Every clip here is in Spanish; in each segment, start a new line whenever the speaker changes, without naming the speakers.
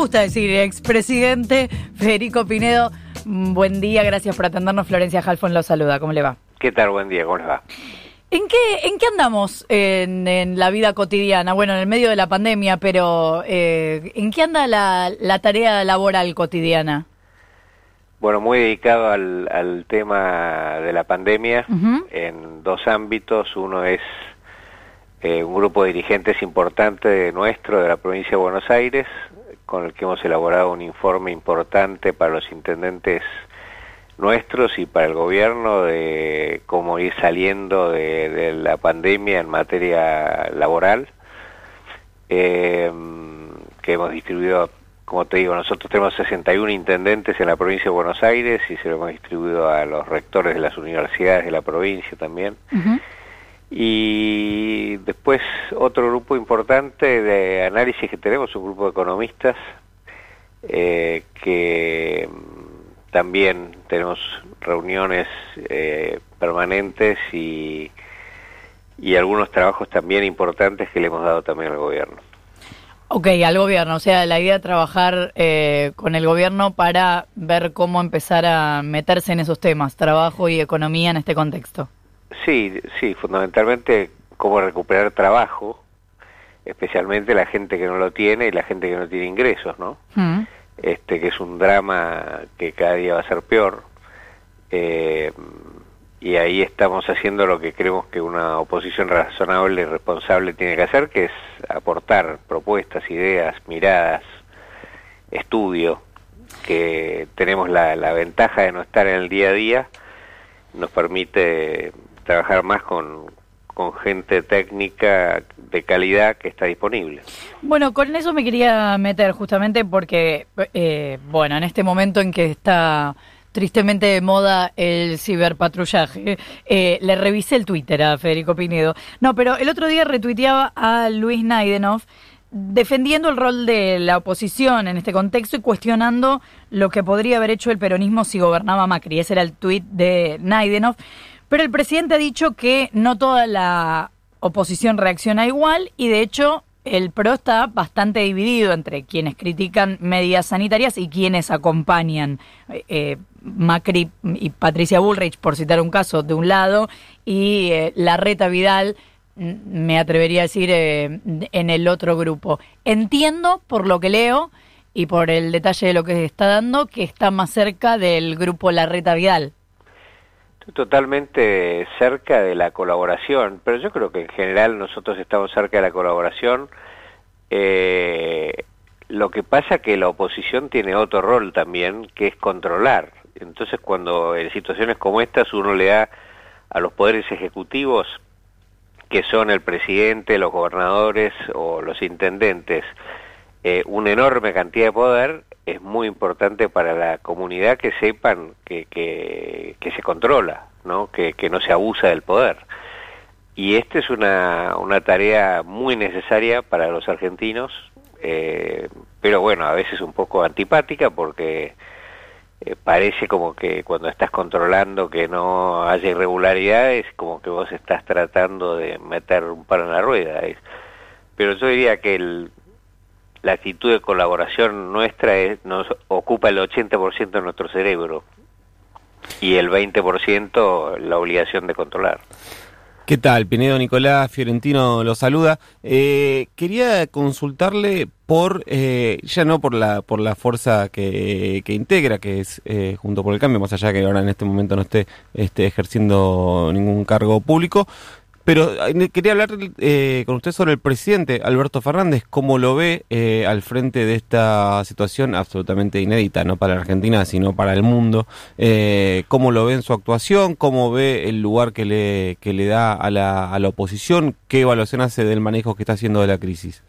gusta decir expresidente Federico Pinedo. mm, Buen día, gracias por atendernos. Florencia Halfon lo saluda. ¿Cómo le va?
¿Qué tal? Buen día, ¿cómo les va?
¿En qué, en qué andamos en, en la vida cotidiana? Bueno, en el medio de la pandemia, pero eh, ¿en qué anda la, la tarea laboral cotidiana?
Bueno, muy dedicado al, al tema de la pandemia en dos ámbitos. Uno es eh, un grupo de dirigentes importante de nuestro, de la provincia de Buenos Aires, con el que hemos elaborado un informe importante para los intendentes nuestros y para el gobierno de cómo ir saliendo de, la pandemia en materia laboral, eh, que hemos distribuido, como te digo, nosotros tenemos 61 intendentes en la provincia de Buenos Aires y se lo hemos distribuido a los rectores de las universidades de la provincia también.
Ujú.
Y después otro grupo importante de análisis que tenemos, un grupo de economistas eh, que también tenemos reuniones eh, permanentes y, y algunos trabajos también importantes que le hemos dado también al gobierno.
Ok, al gobierno, o sea, la idea de trabajar eh, con el gobierno para ver cómo empezar a meterse en esos temas, trabajo y economía en este contexto.
Sí, sí, fundamentalmente cómo recuperar trabajo, especialmente la gente que no lo tiene y la gente que no tiene ingresos, ¿no?
Mm.
este que es un drama que cada día va a ser peor eh, y ahí estamos haciendo lo que creemos que una oposición razonable y responsable tiene que hacer que es aportar propuestas, ideas, miradas, estudio que tenemos la, la ventaja de no estar en el día a día nos permite trabajar más con, con gente técnica de calidad que está disponible.
Bueno, con eso me quería meter justamente porque, eh, bueno, en este momento en que está tristemente de moda el ciberpatrullaje, eh, le revisé el Twitter a Federico Pinedo. No, pero el otro día retuiteaba a Luis Naidenov defendiendo el rol de la oposición en este contexto y cuestionando lo que podría haber hecho el peronismo si gobernaba Macri. Ese era el tuit de Naidenov. Pero el presidente ha dicho que no toda la oposición reacciona igual y de hecho el PRO está bastante dividido entre quienes critican medidas sanitarias y quienes acompañan. Eh, eh, Macri y Patricia Bullrich, por citar un caso, de un lado, y eh, Larreta Vidal, mm, me atrevería a decir, eh, en el otro grupo. Entiendo, por lo que leo y por el detalle de lo que está dando, que está más cerca del grupo Larreta Vidal.
Totalmente cerca de la colaboración, pero yo creo que en general nosotros estamos cerca de la colaboración. Eh, lo que pasa que la oposición tiene otro rol también, que es controlar. Entonces cuando en situaciones como estas uno le da a los poderes ejecutivos, que son el presidente, los gobernadores o los intendentes, eh, una enorme cantidad de poder, es muy importante para la comunidad que sepan que, que, se controla, ¿no? Que, que no se abusa del poder. Y esta es una, una tarea muy necesaria para los argentinos, eh, pero bueno, a veces un poco antipática porque eh, parece como que cuando estás controlando que no haya irregularidades, como que vos estás tratando de meter un palo en la rueda. es- Pero yo diría que el, la actitud de colaboración nuestra es, nos ocupa el 80% de nuestro cerebro y el 20% la obligación de controlar.
¿Qué tal? Pinedo Nicolás Fiorentino lo saluda. Eh, quería consultarle por, eh, ya no por la por la fuerza que, que integra, que es eh, Junto por el Cambio, más allá que ahora en este momento no esté, esté ejerciendo ningún cargo público, pero quería hablar eh, con usted sobre el presidente Alberto Fernández, cómo lo ve eh, al frente de esta situación absolutamente inédita, no para la Argentina, sino para el mundo. Eh, cómo lo ve en su actuación, cómo ve el lugar que le, que le da a la, a la oposición, qué evaluación hace del manejo que está haciendo de la crisis.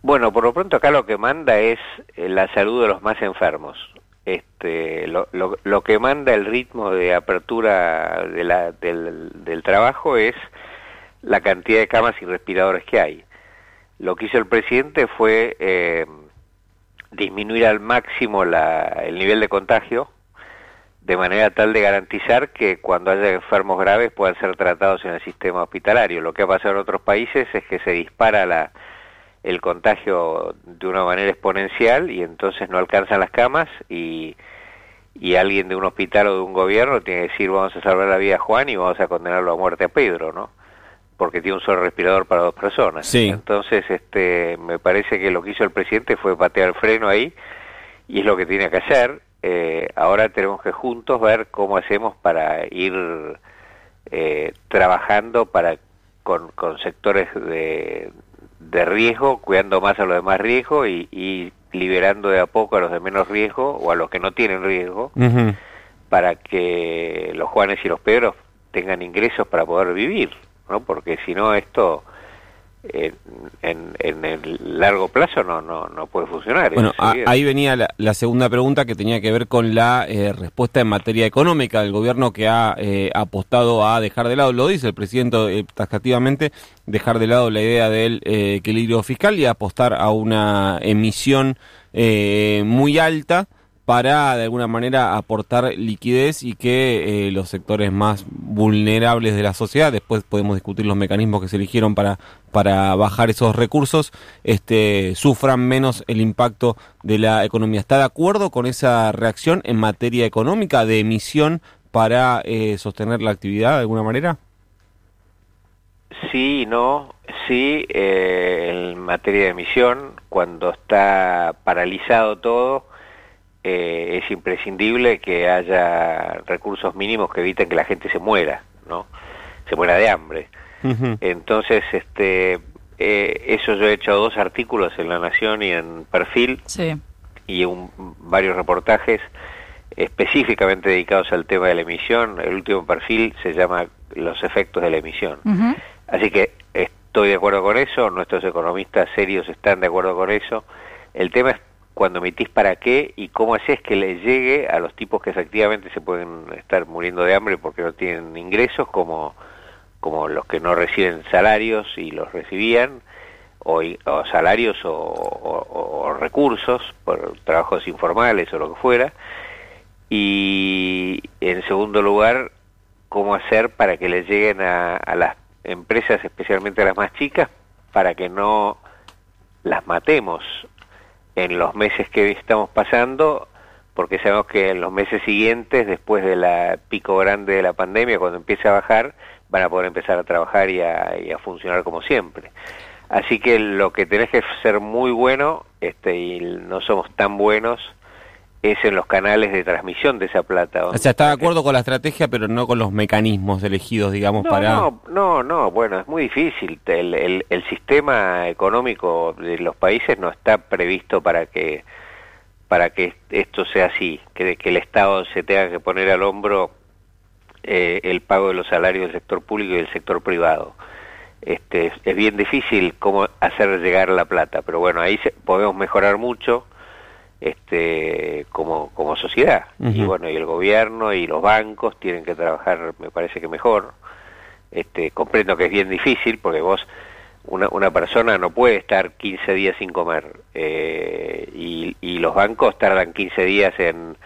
Bueno, por lo pronto acá lo que manda es eh, la salud de los más enfermos. Este, lo, lo, que manda el ritmo de apertura de la, del, del trabajo es la cantidad de camas y respiradores que hay. Lo que hizo el presidente fue eh, disminuir al máximo la, el nivel de contagio, de manera tal de garantizar que cuando haya enfermos graves puedan ser tratados en el sistema hospitalario. Lo que ha pasado en otros países es que se dispara la, el contagio de una manera exponencial y entonces no alcanzan las camas y, y alguien de un hospital o de un gobierno tiene que decir vamos a salvar la vida a Juan y vamos a condenarlo a muerte a Pedro, ¿no? Porque tiene un solo respirador para dos personas.
Sí.
Entonces, este, me parece que lo que hizo el presidente fue patear el freno ahí y es lo que tiene que hacer. Eh, ahora tenemos que juntos ver cómo hacemos para ir eh, trabajando para con, con sectores de, de riesgo, cuidando más a los de más riesgo y, y, liberando de a poco a los de menos riesgo o a los que no tienen riesgo para que los Juanes y los Pedros tengan ingresos para poder vivir, ¿no? Porque si no esto en, en el largo plazo no no no puede funcionar.
Bueno, a- ahí venía la, la segunda pregunta que tenía que ver con la eh, respuesta en materia económica del gobierno que ha eh, apostado a dejar de lado, lo dice el presidente eh, taxativamente, dejar de lado la idea del eh, equilibrio fiscal y apostar a una emisión eh, muy alta para de alguna manera aportar liquidez y que eh, los sectores más vulnerables de la sociedad, después podemos discutir los mecanismos que se eligieron para, para bajar esos recursos, este, sufran menos el impacto de la economía. ¿Está de acuerdo con esa reacción en materia económica de emisión para eh, sostener la actividad de alguna manera?
Sí, no, sí, eh, en materia de emisión, cuando está paralizado todo, eh, es imprescindible que haya recursos mínimos que eviten que la gente se muera, ¿no? Se muera de hambre. Entonces, este, eh, eso yo he hecho dos artículos en La Nación y en Perfil
Sí.
y un- varios reportajes específicamente dedicados al tema de la emisión. El último perfil se llama Los efectos de la emisión. Así que estoy de acuerdo con eso, nuestros economistas serios están de acuerdo con eso. El tema es cuando emitís para qué y cómo haces que le llegue a los tipos que efectivamente se pueden estar muriendo de hambre porque no tienen ingresos, como, como los que no reciben salarios y los recibían, o, salarios o, recursos por trabajos informales o lo que fuera. Y en segundo lugar, cómo hacer para que le lleguen a, a las empresas, especialmente a las más chicas, para que no las matemos en los meses que estamos pasando, porque sabemos que en los meses siguientes, después de la pico grande de la pandemia, cuando empiece a bajar, van a poder empezar a trabajar y a, y a funcionar como siempre. Así que lo que tenés que ser muy bueno, este, y no somos tan buenos, es en los canales de transmisión de esa plata.
O sea, está de acuerdo con la estrategia, pero no con los mecanismos elegidos, digamos,
No,
para...
no, no, no, bueno, es muy difícil. El, el, el sistema económico de los países no está previsto para que para que esto sea así, que, que el Estado se tenga que poner al hombro eh, el pago de los salarios del sector público y del sector privado. Este, es, es bien difícil cómo hacer llegar la plata, pero bueno, ahí se- podemos mejorar mucho este como como sociedad. Y bueno y el gobierno y los bancos tienen que trabajar me parece que mejor. Este comprendo que es bien difícil porque vos una, una persona no puede estar 15 días sin comer eh, y, y los bancos tardan 15 días en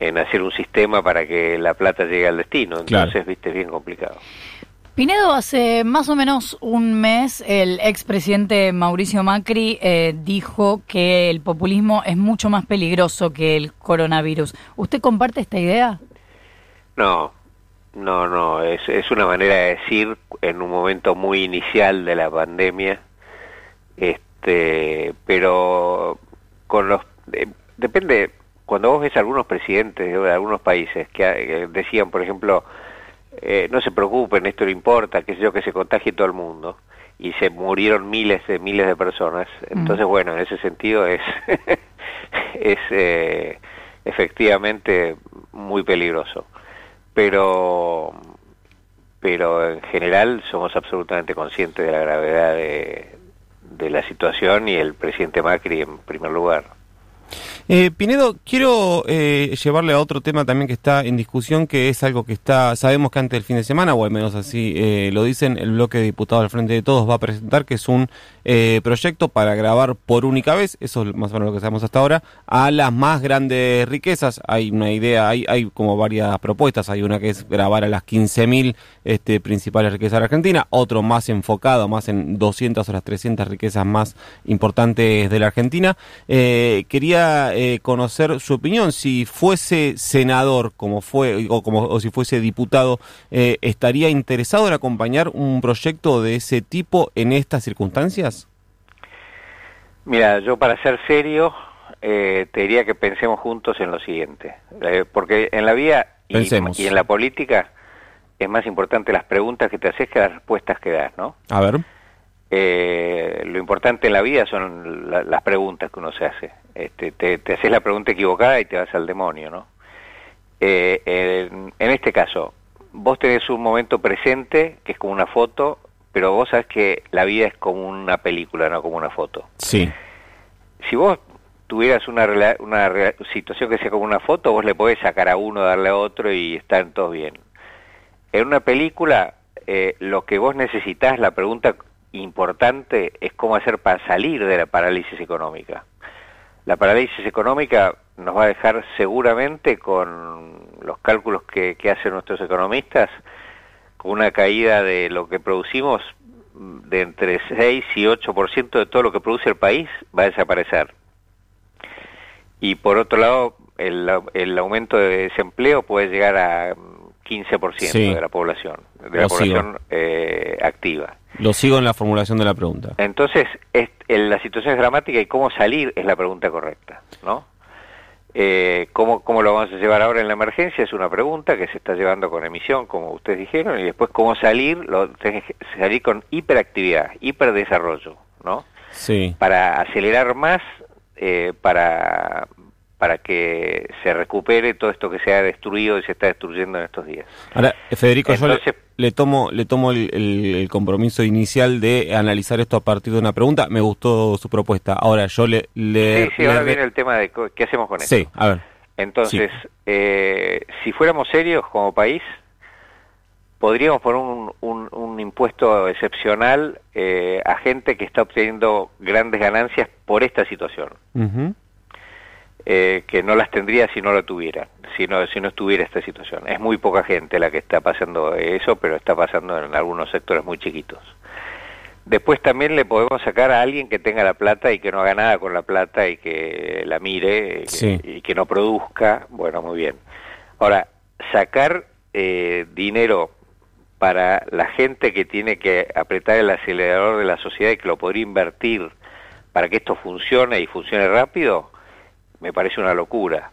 en hacer un sistema para que la plata llegue al destino.
Claro.
entonces viste es bien complicado
Pinedo, hace más o menos un mes el expresidente Mauricio Macri eh, dijo que el populismo es mucho más peligroso que el coronavirus. ¿Usted comparte esta idea?
No, no, no, es, es una manera de decir en un momento muy inicial de la pandemia, este, pero con los, de- depende, cuando vos ves algunos presidentes de algunos países que decían, por ejemplo, eh, no se preocupen, esto no importa, que sé yo, que se contagie todo el mundo, y se murieron miles de miles de personas, entonces bueno, en ese sentido es, es eh, efectivamente muy peligroso. Pero pero en general somos absolutamente conscientes de la gravedad de, de la situación y el presidente Macri en primer lugar.
Eh, Pinedo, quiero eh, llevarle a otro tema también que está en discusión, que es algo que está, sabemos que antes del fin de semana, o al menos así eh, lo dicen, el bloque de diputados al Frente de Todos va a presentar, que es un eh, proyecto para grabar por única vez, eso es más o menos lo que sabemos hasta ahora, a las más grandes riquezas. Hay una idea, hay, hay como varias propuestas, hay una que es grabar a las 15.000 este, principales riquezas de la Argentina, otro más enfocado, más en 200 o las 300 riquezas más importantes de la Argentina. Eh, eh, conocer su opinión, si fuese senador como fue, o, como, o si fuese diputado, eh, ¿estaría interesado en acompañar un proyecto de ese tipo en estas circunstancias?
Mira, yo para ser serio, eh, te diría que pensemos juntos en lo siguiente, porque en la vida y, y, en la política es más importante las preguntas que te haces que las respuestas que das, ¿no?
A ver.
Eh, lo importante en la vida son la, las preguntas que uno se hace. Este, te, te, haces la pregunta equivocada y te vas al demonio, ¿no? Eh, en, en este caso, vos tenés un momento presente que es como una foto, pero vos sabés que la vida es como una película, no como una foto.
Sí.
Si vos tuvieras una, una situación que sea como una foto, vos le podés sacar a uno, darle a otro y están todos bien. En una película, eh, lo que vos necesitas, la pregunta importante es cómo hacer para salir de la parálisis económica. La parálisis económica nos va a dejar seguramente con los cálculos que, que hacen nuestros economistas, con una caída de lo que producimos de entre 6 y 8% de todo lo que produce el país va a desaparecer. Y por otro lado el, el aumento de desempleo puede llegar a 15% sí. de la población, de la población eh, activa.
Lo sigo en la formulación de la pregunta.
Entonces, es, la situación es dramática y cómo salir es la pregunta correcta, ¿no? Eh, ¿cómo, ¿Cómo lo vamos a llevar ahora en la emergencia? Es una pregunta que se está llevando con emisión, como ustedes dijeron, y después cómo salir, lo, salir con hiperactividad, hiperdesarrollo, ¿no?
Sí.
Para acelerar más eh, para, para que se recupere todo esto que se ha destruido y se está destruyendo en estos días.
Ahora, Federico, Entonces, yo le, le, tomo, le tomo el, el, el, compromiso inicial de analizar esto a partir de una pregunta. Me gustó su propuesta. Ahora, yo le... le
sí, sí, ahora le... viene el tema de qué hacemos con esto.
Sí, a ver.
Entonces, sí. eh, si fuéramos serios como país, podríamos poner un, un, un impuesto excepcional eh, a gente que está obteniendo grandes ganancias por esta situación.
Uh -huh.
Eh, que no las tendría si no lo tuviera, si no, si no estuviera esta situación. Es muy poca gente la que está pasando eso, pero está pasando en algunos sectores muy chiquitos. Después también le podemos sacar a alguien que tenga la plata y que no haga nada con la plata y que la mire
sí.
y que no produzca. Bueno, muy bien. Ahora, sacar eh, dinero para la gente que tiene que apretar el acelerador de la sociedad y que lo podría invertir para que esto funcione y funcione rápido, me parece una locura.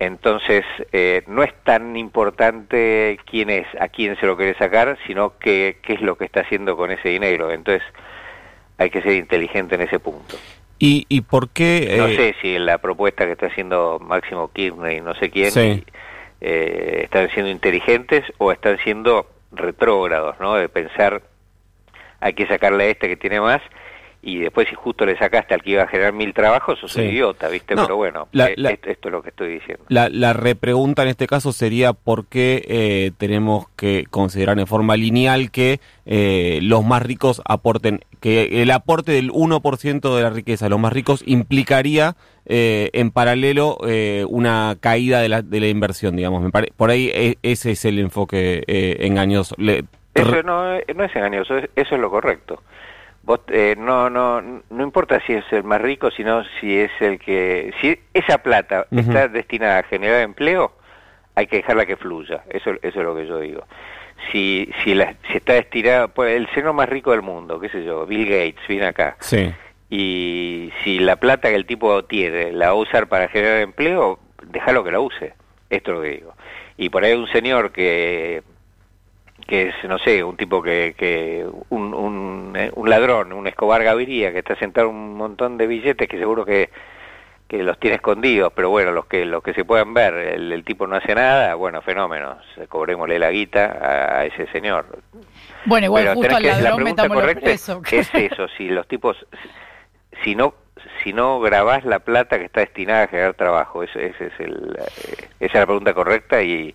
Entonces, eh, no es tan importante quién es, a quién se lo quiere sacar, sino qué, qué es lo que está haciendo con ese dinero. Entonces, hay que ser inteligente en ese punto.
¿Y, y por qué...?
Eh... No sé si la propuesta que está haciendo Máximo Kirchner y no sé quién
sí.
eh, están siendo inteligentes o están siendo retrógrados, ¿no? De pensar, hay que sacarle a este que tiene más y después si justo le sacaste al que iba a generar mil trabajos, sos sí. un idiota, ¿viste? No, Pero bueno,
la,
eh,
la,
esto, esto, es lo que estoy diciendo.
La, la repregunta en este caso sería por qué eh, tenemos que considerar en forma lineal que eh, los más ricos aporten, que el aporte del 1% de la riqueza de los más ricos implicaría eh, en paralelo eh, una caída de la, de la inversión, digamos. Me pare... Por ahí e ese es el enfoque eh, engañoso. Le...
Eso no, no es engañoso, eso es lo correcto. Vos, eh, no, no, no importa si es el más rico, sino si es el que, si esa plata uh -huh. está destinada a generar empleo, hay que dejarla que fluya. Eso, eso es lo que yo digo. Si, si, la, si está destinada, pues el señor más rico del mundo, qué sé yo, Bill Gates, viene acá.
Sí.
Y si la plata que el tipo tiene la va a usar para generar empleo, déjalo que la use. Esto es lo que digo. Y por ahí un señor que que es, no sé, un tipo que, que un, un, un ladrón, un Escobar Gaviria, que está sentado un montón de billetes que seguro que, que los tiene escondidos, pero bueno, los que los que se puedan ver, el, el tipo no hace nada, bueno, fenómenos, cobrémosle la guita a, a ese señor.
Bueno, igual
pero
justo al
que,
ladrón
la pregunta correcta
preso.
es eso, si los tipos, si no si no grabás la plata que está destinada a generar trabajo, ese, ese es el, eh, esa es la pregunta correcta y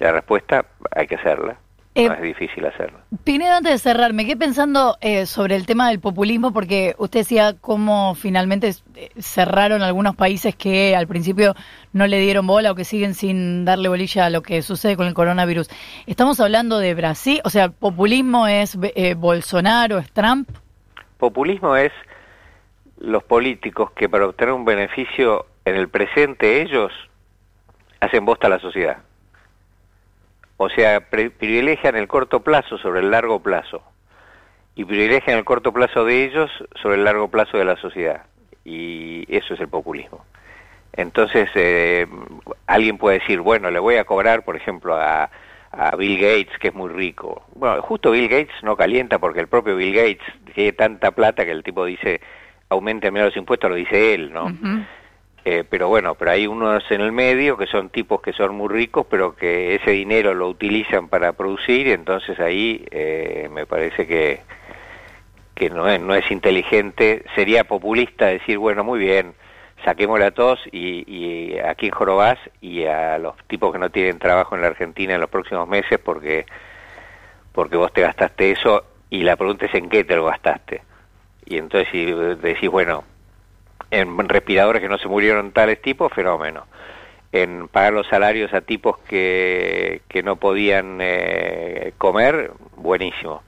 la respuesta hay que hacerla. No es difícil hacerlo.
Pinedo, antes de cerrar, me quedé pensando eh, sobre el tema del populismo, porque usted decía cómo finalmente eh, cerraron algunos países que al principio no le dieron bola o que siguen sin darle bolilla a lo que sucede con el coronavirus. ¿Estamos hablando de Brasil? O sea, ¿populismo es eh, Bolsonaro, es Trump?
Populismo es los políticos que para obtener un beneficio en el presente ellos hacen bosta a la sociedad. O sea, privilegian el corto plazo sobre el largo plazo. Y privilegian el corto plazo de ellos sobre el largo plazo de la sociedad. Y eso es el populismo. Entonces, eh, alguien puede decir, bueno, le voy a cobrar, por ejemplo, a, a Bill Gates, que es muy rico. Bueno, justo Bill Gates no calienta porque el propio Bill Gates tiene tanta plata que el tipo dice, aumente los impuestos, lo dice él, ¿no? Eh, pero bueno, pero hay unos en el medio que son tipos que son muy ricos, pero que ese dinero lo utilizan para producir, y entonces ahí eh, me parece que, que no, es, no es inteligente, sería populista decir, bueno, muy bien, saquémosle a todos y, y aquí en Jorobás y a los tipos que no tienen trabajo en la Argentina en los próximos meses porque, porque vos te gastaste eso y la pregunta es en qué te lo gastaste. Y entonces si decís, bueno, en respiradores que no se murieron tales tipos, fenómeno. En pagar los salarios a tipos que, que no podían eh, comer, buenísimo.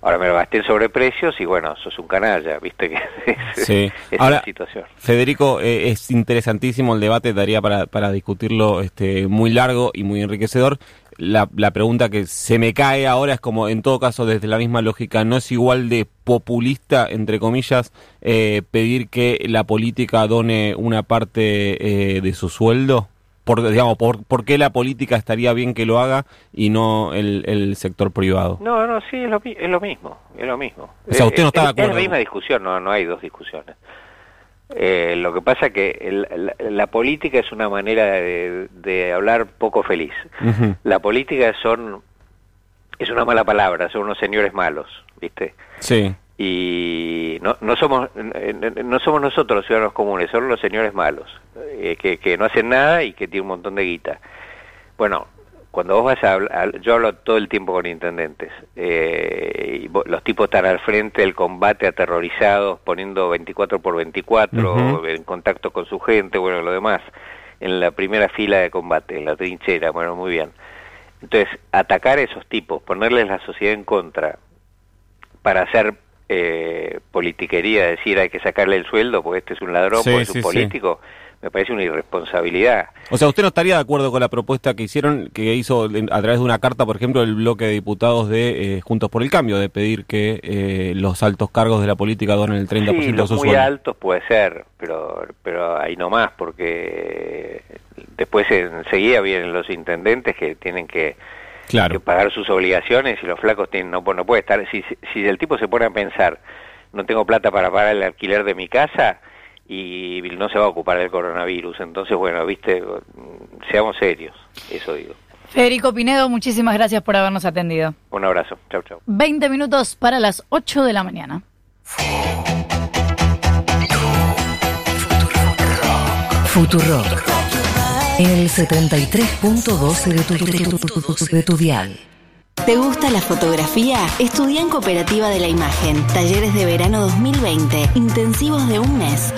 Ahora me lo gasté en sobreprecios y bueno, sos un canalla, viste que es,
sí. Ahora, situación. Federico, eh, es interesantísimo el debate, daría para, para discutirlo este, muy largo y muy enriquecedor la, la, pregunta que se me cae ahora es como, en todo caso, desde la misma lógica, ¿no es igual de populista, entre comillas, eh, pedir que la política done una parte eh, de su sueldo? Por, digamos, por, por, qué la política estaría bien que lo haga y no el, el sector privado?
No, no, sí, es lo, es lo mismo, es lo mismo.
O sea, usted no está de acuerdo.
Es la misma discusión, no, no hay dos discusiones. Eh, lo que pasa que la política es una manera de, hablar poco feliz. La política son es una mala palabra, son unos señores malos, ¿viste?
Sí.
Y no, no somos no somos nosotros los ciudadanos comunes, son los señores malos, eh, que, que no hacen nada y que tienen un montón de guita. Bueno, cuando vos vas a hablar, yo hablo todo el tiempo con intendentes, eh, y los tipos están al frente del combate aterrorizados, poniendo 24 por 24, en contacto con su gente, bueno, lo demás, en la primera fila de combate, en la trinchera, bueno, muy bien. Entonces, atacar a esos tipos, ponerles la sociedad en contra, para hacer eh, politiquería, decir hay que sacarle el sueldo porque este es un ladrón, porque es un político me parece una irresponsabilidad.
O sea, ¿usted no estaría de acuerdo con la propuesta que hicieron, que hizo a través de una carta, por ejemplo, el bloque de diputados de eh, Juntos por el Cambio, de pedir que eh, los altos cargos de la política donen el 30%
sí,
de su
muy altos puede ser, pero, pero ahí no más, porque después enseguida vienen los intendentes que tienen que, pagar sus obligaciones y los flacos tienen, no, no puede estar, si, si el tipo se pone a pensar, no tengo plata para pagar el alquiler de mi casa, y no se va a ocupar del coronavirus. Entonces, bueno, viste, seamos serios, eso digo.
Federico Pinedo, muchísimas gracias por habernos atendido.
Un abrazo, chau, chau.
20 minutos para las 8 de la mañana.
Futuro. El 73.12 de tu, de tu dial. ¿Te gusta la fotografía? Estudia en Cooperativa de la Imagen. Talleres de verano 2020. Intensivos de un mes.